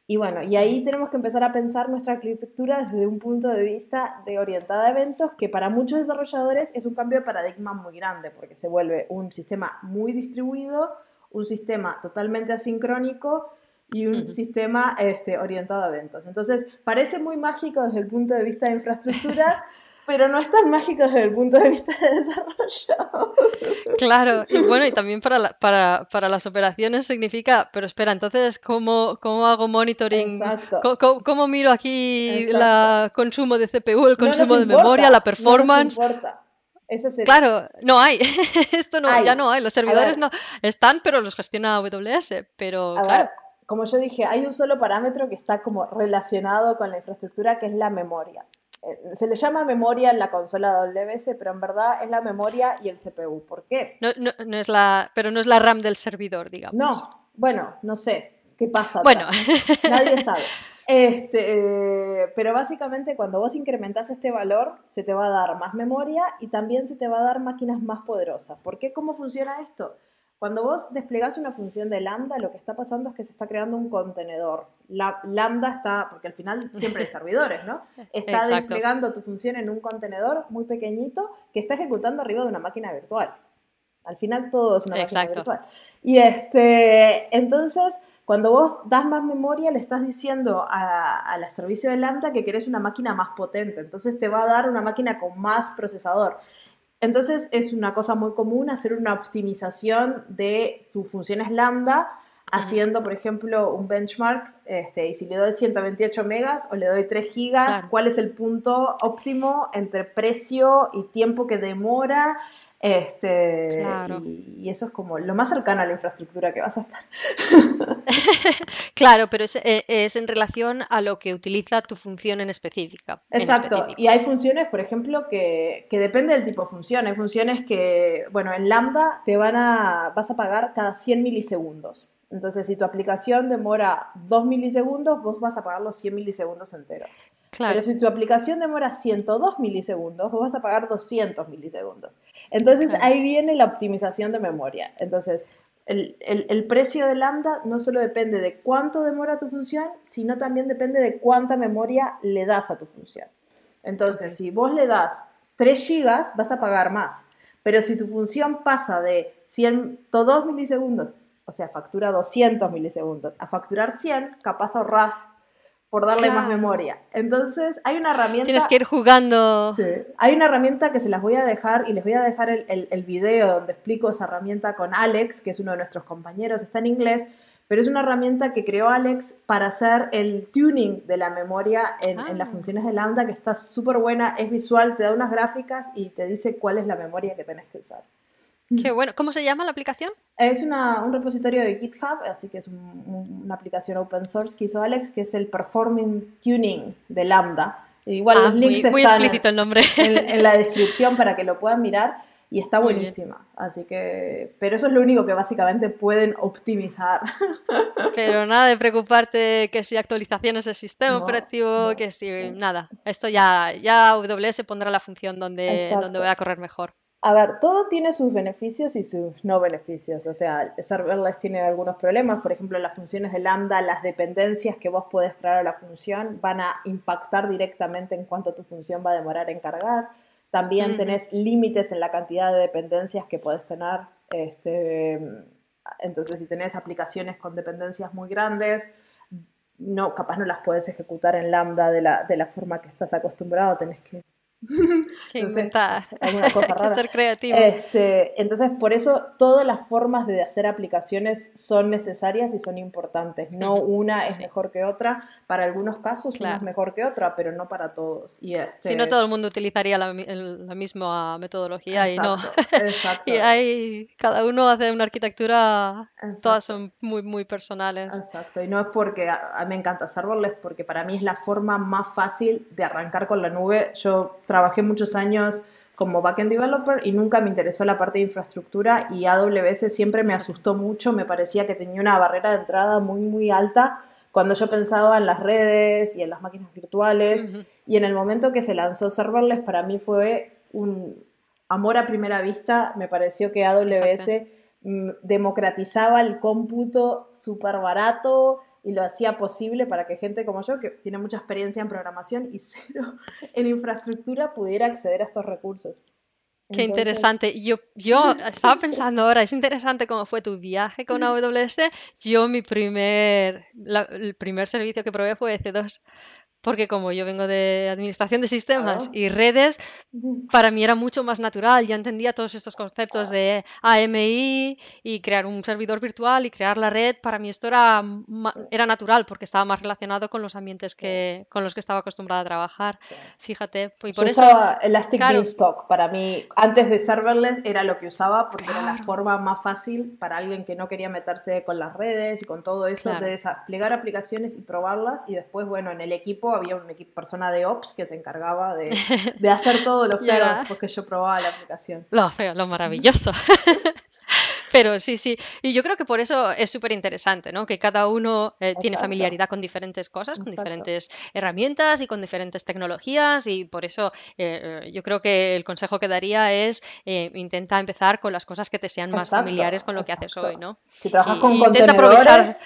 Y bueno, y ahí tenemos que empezar a pensar nuestra arquitectura desde un punto de vista de orientada a eventos, que para muchos desarrolladores es un cambio de paradigma muy grande, porque se vuelve un sistema muy distribuido, un sistema totalmente asincrónico y un sistema este, orientado a eventos. Entonces, parece muy mágico desde el punto de vista de infraestructuras, pero no es tan mágico desde el punto de vista de desarrollo. Claro, y bueno, y también para, para, para las operaciones significa, pero espera, entonces, ¿cómo, cómo hago monitoring? ¿Cómo, cómo, miro aquí el consumo de CPU, el consumo de memoria, la performance? No importa. Claro, no hay. Esto no, ya no hay. Los servidores no están, pero los gestiona AWS. Pero claro como yo dije, hay un solo parámetro que está como relacionado con la infraestructura, que es la memoria. Eh, se le llama memoria en la consola AWS, pero en verdad es la memoria y el CPU. ¿Por qué? No, no, es la, pero no es la RAM del servidor, digamos. No, bueno, no sé qué pasa. Bueno, nadie sabe. Este, pero básicamente cuando vos incrementas este valor, se te va a dar más memoria y también se te va a dar máquinas más poderosas. ¿Por qué? ¿Cómo funciona esto? Cuando vos desplegás una función de lambda, lo que está pasando es que se está creando un contenedor. La, lambda está, porque al final siempre hay servidores, ¿no? Está desplegando tu función en un contenedor muy pequeñito que está ejecutando arriba de una máquina virtual. Al final todo es una máquina virtual. Y este, entonces, cuando vos das más memoria, le estás diciendo al servicio de Lambda que querés una máquina más potente. Entonces te va a dar una máquina con más procesador. Entonces es una cosa muy común hacer una optimización de tus funciones lambda haciendo, por ejemplo, un benchmark, este, y si le doy 128 megas o le doy 3 gigas, cuál es el punto óptimo entre precio y tiempo que demora. Este, y, eso es como lo más cercano a la infraestructura que vas a estar. claro, pero eh, es, en relación a lo que utiliza tu función en específica. Exacto, y hay funciones, por ejemplo, que, que, depende del tipo de función. Hay funciones que, bueno, en Lambda te van a, vas a pagar cada 100 milisegundos. Entonces, si tu aplicación demora 2 milisegundos, vos vas a pagar los 100 milisegundos enteros. Pero si tu aplicación demora 102 milisegundos, vos vas a pagar 200 milisegundos. Entonces, ahí viene la optimización de memoria. Entonces, el, el, precio de Lambda no solo depende de cuánto demora tu función, sino también depende de cuánta memoria le das a tu función. Entonces, si vos le das 3 gigas, vas a pagar más. Pero si tu función pasa de 102 milisegundos o sea, factura 200 milisegundos, a facturar 100, capaz ahorras por darle más memoria. Entonces, hay una herramienta... Tienes que ir jugando. Sí. Hay una herramienta que se las voy a dejar y les voy a dejar el, el, video donde explico esa herramienta con Alex, que es uno de nuestros compañeros, está en inglés, pero es una herramienta que creó Alex para hacer el tuning de la memoria en, en las ah. funciones de Lambda, que está súper buena, es visual, te da unas gráficas y te dice cuál es la memoria que tenés que usar. Qué bueno. ¿Cómo se llama la aplicación? Es un repositorio de GitHub, así que es una aplicación open source que hizo Alex, que es el Performing Tuning de Lambda. Igual los ah, links están el nombre. En, la descripción para que lo puedan mirar y está buenísima. Así que, pero eso es lo único que básicamente pueden optimizar. Pero nada de preocuparte que si actualizaciones del sistema operativo, que si nada. Esto ya, ya AWS pondrá la función donde, donde voy a correr mejor. A ver, todo tiene sus beneficios y sus no beneficios. O sea, serverless tiene algunos problemas. Por ejemplo, las funciones de lambda, las dependencias que vos podés traer a la función van a impactar directamente en cuánto tu función va a demorar en cargar. También tenés límites en la cantidad de dependencias que podés tener. Este, entonces, si tenés aplicaciones con dependencias muy grandes, no, capaz no las puedes ejecutar en lambda de la, de la forma que estás acostumbrado. Tenés que que inventar, ser creativo. Este, entonces, por eso todas las formas de hacer aplicaciones son necesarias y son importantes. No una es mejor que otra. Para algunos casos una es mejor que otra, pero no para todos. Y este... Si no, todo el mundo utilizaría la, misma metodología y no. y hay, cada uno hace una arquitectura, todas son muy, muy personales. Exacto. Y no es porque a, mí me encanta serverless, porque para mí es la forma más fácil de arrancar con la nube. Yo trabajé muchos años como backend developer y nunca me interesó la parte de infraestructura y AWS siempre me asustó mucho, me parecía que tenía una barrera de entrada muy, muy alta cuando yo pensaba en las redes y en las máquinas virtuales. Y en el momento que se lanzó serverless, para mí fue un amor a primera vista, me pareció que AWS mm, democratizaba el cómputo súper barato, y lo hacía posible para que gente como yo, que tiene mucha experiencia en programación y cero en infraestructura, pudiera acceder a estos recursos. Qué interesante. Yo, yo estaba pensando ahora, es interesante cómo fue tu viaje con AWS. Yo mi primer, el primer servicio que probé fue EC2 porque como yo vengo de administración de sistemas y redes, para mí era mucho más natural, ya entendía todos estos conceptos de AMI y crear un servidor virtual y crear la red, para mí esto era, era natural porque estaba más relacionado con los ambientes que, con los que estaba acostumbrada a trabajar. Fíjate, y por eso... Usaba Elastic Beanstalk, para mí, antes de serverless era lo que usaba porque era la forma más fácil para alguien que no quería meterse con las redes y con todo eso, de desplegar aplicaciones y probarlas y después, bueno, en el equipo había una persona de Ops que se encargaba de, hacer todo lo feo porque yo probaba la aplicación. Lo feo, lo maravilloso. Pero sí, sí. Y yo creo que por eso es súper interesante, ¿no? Que cada uno eh, tiene familiaridad con diferentes cosas, con diferentes herramientas y con diferentes tecnologías. Y por eso eh, eh, yo creo que el consejo que daría es intenta empezar con las cosas que te sean más familiares con lo que haces hoy, ¿no? Si trabajas con intenta aprovechar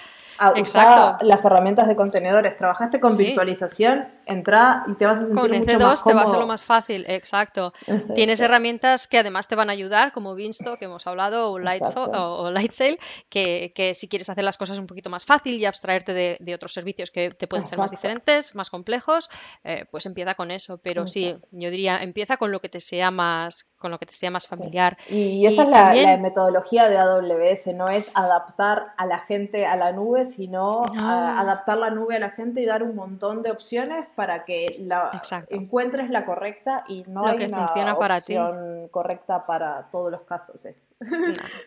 Exacto. las herramientas de contenedores. ¿Trabajaste con virtualización? Entra y te vas a sentir con mucho EC2 te va a ser lo más fácil, exacto. Tienes herramientas que además te van a ayudar, como Beanstalk, que hemos hablado, o, o, Lightsail, que, que, si quieres hacer las cosas un poquito más fácil y abstraerte de, otros servicios que te pueden ser más diferentes, más complejos, eh, pues empieza con eso. Pero sí, yo diría, empieza con lo que te sea más con lo que te sea más familiar. Y esa es la, metodología de AWS, no es adaptar a la gente a la nube, sino adaptar la nube a la gente y dar un montón de opciones para que la encuentres la correcta y no hay una funciona opción correcta para todos los casos.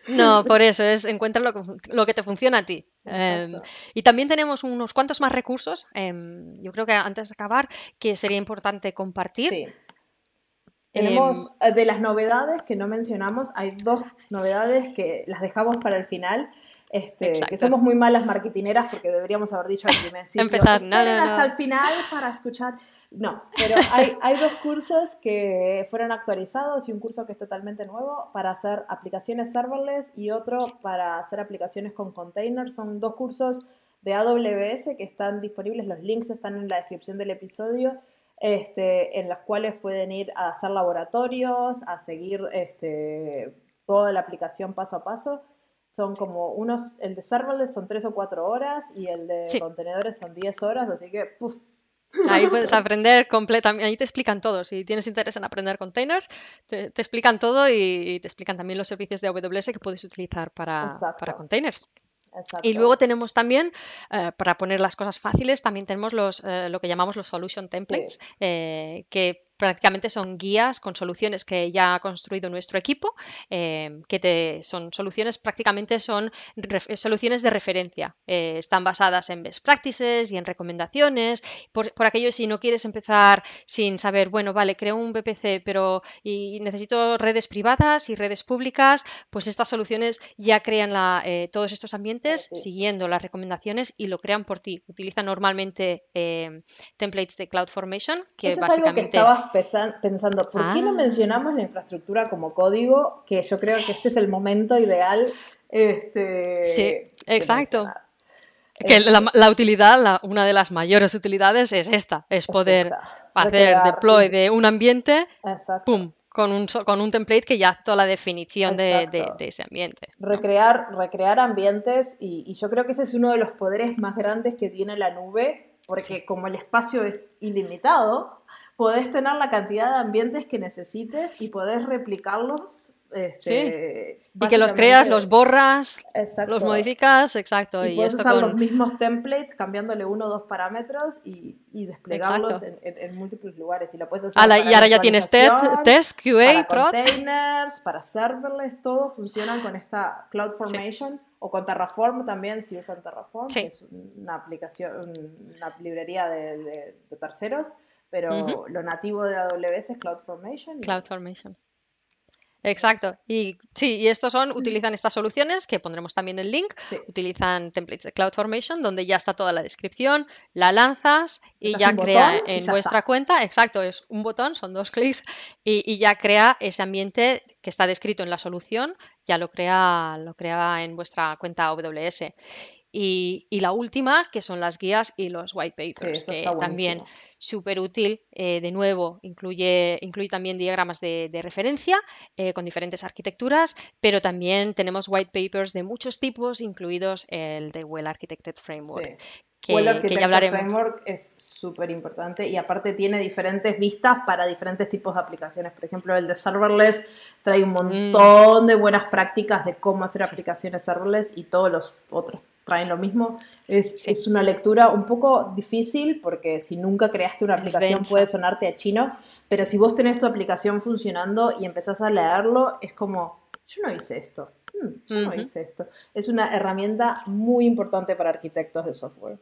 No. por eso, es encuentra lo, que te funciona a ti. Em, y también tenemos unos cuantos más recursos, em, yo creo que antes de acabar, que sería importante compartir. Sí. Tenemos em, eh, de las novedades que no mencionamos, hay dos novedades que las dejamos para el final. Este, que somos muy malas marketineras porque deberíamos haber dicho al principio. Empezar, no, hasta el final para escuchar. No, pero hay, hay dos cursos que fueron actualizados y un curso que es totalmente nuevo para hacer aplicaciones serverless y otro para hacer aplicaciones con containers. Son dos cursos de AWS que están disponibles, los links están en la descripción del episodio este, en las cuales pueden ir a hacer laboratorios, a seguir este, toda la aplicación paso a paso. Son como unos, el de serverless son tres o cuatro horas y el de contenedores son 10 horas, así que puf, Ahí puedes aprender completamente, ahí te explican todo. Si tienes interés en aprender containers, te, explican todo y, te explican también los servicios de AWS que puedes utilizar para, para containers. Y luego tenemos también, eh, para poner las cosas fáciles, también tenemos los, eh, lo que llamamos los solution templates, eh, que prácticamente son guías con soluciones que ya ha construido nuestro equipo, eh, que te, son soluciones prácticamente son soluciones de referencia. Eh, están basadas en best practices y en recomendaciones. Por, aquello, si no quieres empezar sin saber, bueno, vale, creo un VPC, pero y necesito redes privadas y redes públicas, pues estas soluciones ya crean la, eh, todos estos ambientes siguiendo las recomendaciones y lo crean por ti. Utilizan normalmente templates de CloudFormation, que básicamente pensando, ¿por qué no ah. mencionamos la infraestructura como código? Que yo creo que este es el momento ideal. Este, sí, exacto. Que la, utilidad, una de las mayores utilidades es esta, es poder hacer deploy de un ambiente, pum, con un, con un template que ya hace toda la definición de, ese ambiente. Recrear, recrear ambientes y, y, yo creo que ese es uno de los poderes más grandes que tiene la nube, porque como el espacio es ilimitado, podés tener la cantidad de ambientes que necesites y podés replicarlos. Este, Y que los creas, los borras, los modificas, exacto. Y, puedes usar los mismos templates, cambiándole uno o dos parámetros y, desplegarlos en, múltiples lugares. Y, lo puedes usar y ahora ya tienes test, QA, para containers, para serverless, todo funcionan con esta CloudFormation. O con Terraform también, si usan Terraform, que es una aplicación, una librería de terceros pero lo nativo de AWS es CloudFormation. CloudFormation. Exacto. Y sí, y estos son, utilizan estas soluciones, que pondremos también el link, utilizan templates de CloudFormation, donde ya está toda la descripción, la lanzas y ya crea en vuestra cuenta, exacto, es un botón, son dos clics, y, ya crea ese ambiente que está descrito en la solución, ya lo crea, lo crea en vuestra cuenta AWS. Y, la última, que son las guías y los white papers, que también súper útil. Eh, de nuevo, incluye, incluye también diagramas de, referencia eh, con diferentes arquitecturas, pero también tenemos white papers de muchos tipos, incluidos el de Well Architected Framework. Que, well Architected Framework es súper importante y aparte tiene diferentes vistas para diferentes tipos de aplicaciones. Por ejemplo, el de serverless trae un mm. montón de buenas prácticas de cómo hacer aplicaciones serverless y todos los otros traen lo mismo. Es, es, una lectura un poco difícil porque si nunca creaste una aplicación puede sonarte a chino, pero si vos tenés tu aplicación funcionando y empezás a leerlo, es como, yo no hice esto. Hmm, yo no hice esto. Es una herramienta muy importante para arquitectos de software.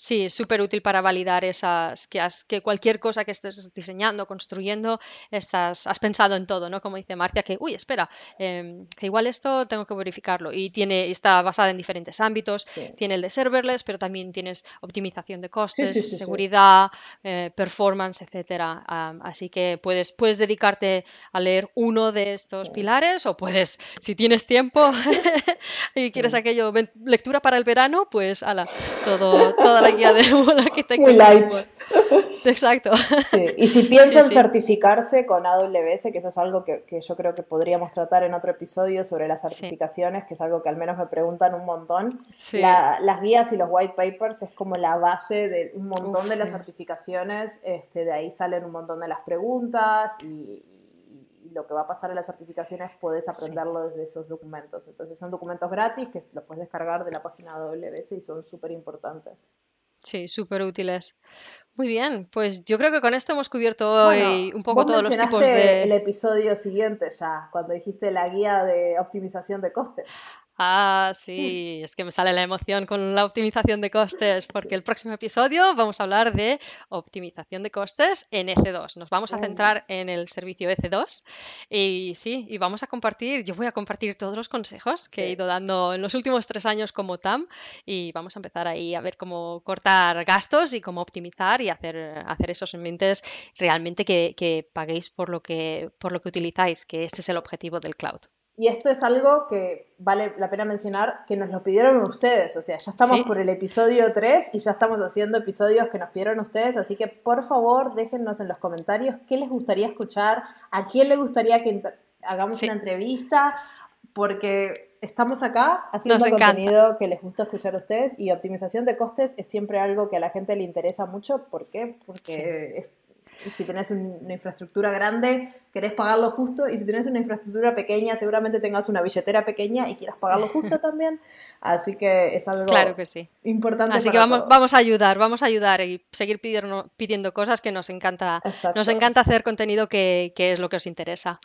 Sí, es súper útil para validar esas, que, que cualquier cosa que estés diseñando, construyendo, estás, has pensado en todo, ¿no? Como dice Marcia, que, uy, espera, em, que igual esto tengo que verificarlo. Y tiene, está basada en diferentes ámbitos, tiene el de serverless, pero también tienes optimización de costes, seguridad, eh, performance, etcétera. así que puedes, puedes dedicarte a leer uno de estos pilares o puedes, si tienes tiempo y quieres aquello, lectura para el verano, pues ala, todo, toda la guía de Muy light. Exacto. Y si piensan certificarse con AWS, que eso es algo que, yo creo que podríamos tratar en otro episodio sobre las certificaciones, que es algo que al menos me preguntan un montón. las guías y los white papers es como la base de un montón de las certificaciones. Este, de ahí salen un montón de las preguntas y, y lo que va a pasar en las certificaciones puedes aprenderlo desde esos documentos. Entonces son documentos gratis que los puedes descargar de la página WS y son súper importantes. Sí, súper útiles. Muy bien, pues yo creo que con esto hemos cubierto hoy un poco todos los tipos de... El episodio siguiente ya, cuando dijiste la guía de optimización de costes. Ah, sí, es que me sale la emoción con la optimización de costes, porque el próximo episodio vamos a hablar de optimización de costes en EC2. Nos vamos a centrar en el servicio EC2 y sí, y vamos a compartir, yo voy a compartir todos los consejos que he ido dando en los últimos tres años como TAM y vamos a empezar ahí a ver cómo cortar gastos y cómo optimizar y hacer, hacer esos ambientes realmente que, que paguéis por lo que, por lo que utilizáis, que este es el objetivo del cloud. Y esto es algo que vale la pena mencionar, que nos lo pidieron ustedes. O sea, ya estamos por el episodio 3 y ya estamos haciendo episodios que nos pidieron ustedes. Así que por favor déjennos en los comentarios qué les gustaría escuchar, a quién le gustaría que hagamos una entrevista, porque estamos acá haciendo contenido que les gusta escuchar a ustedes y optimización de costes es siempre algo que a la gente le interesa mucho. ¿Por qué? Porque es si tenés una infraestructura grande, querés pagarlo justo, y si tenés una infraestructura pequeña, seguramente tengas una billetera pequeña y quieras pagarlo justo también. Así que es algo claro que sí. importante. Así que vamos, vamos a ayudar, vamos a ayudar y seguir pidiendo, pidiendo cosas que nos encanta, nos encanta hacer contenido que, que es lo que os interesa.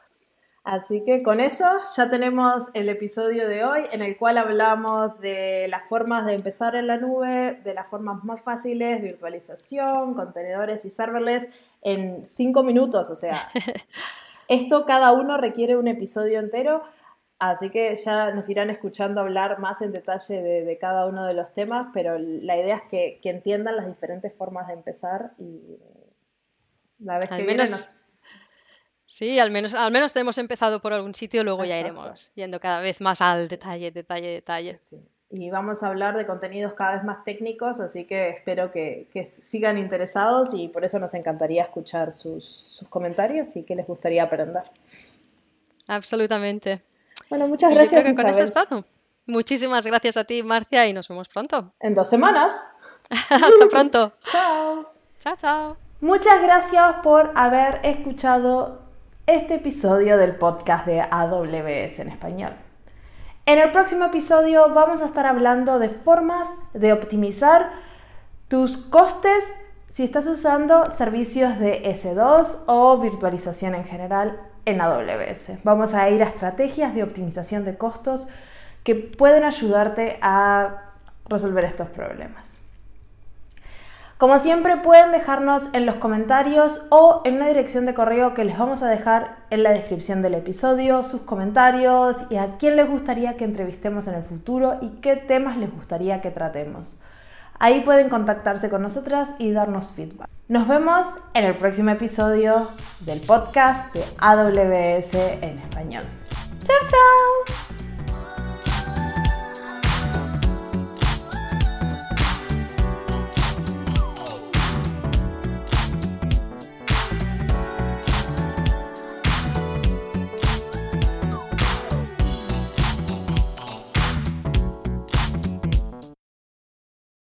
Así que con eso ya tenemos el episodio de hoy en el cual hablamos de las formas de empezar en la nube, de las formas más fáciles, virtualización, contenedores y serverless en cinco minutos. O sea, esto cada uno requiere un episodio entero. Así que ya nos irán escuchando hablar más en detalle de, cada uno de los temas, pero la idea es que, entiendan las diferentes formas de empezar y la vez que viene nos Sí, al menos, al menos hemos empezado por algún sitio, luego ya iremos yendo cada vez más al detalle, detalle, detalle. Y vamos a hablar de contenidos cada vez más técnicos, así que espero que, sigan interesados y por eso nos encantaría escuchar sus, comentarios y qué les gustaría aprender. Absolutamente. Bueno, muchas gracias. creo que con eso es todo. Muchísimas gracias a ti, Marcia, y nos vemos pronto. En dos semanas. Hasta pronto. chao. Chao, chao. Muchas gracias por haber escuchado este episodio del podcast de AWS en español. En el próximo episodio vamos a estar hablando de formas de optimizar tus costes si estás usando servicios de S2 o virtualización en general en AWS. Vamos a ir a estrategias de optimización de costos que pueden ayudarte a resolver estos problemas. Como siempre pueden dejarnos en los comentarios o en una dirección de correo que les vamos a dejar en la descripción del episodio sus comentarios y a quién les gustaría que entrevistemos en el futuro y qué temas les gustaría que tratemos. Ahí pueden contactarse con nosotras y darnos feedback. Nos vemos en el próximo episodio del podcast de AWS en español. ¡Chao, chao!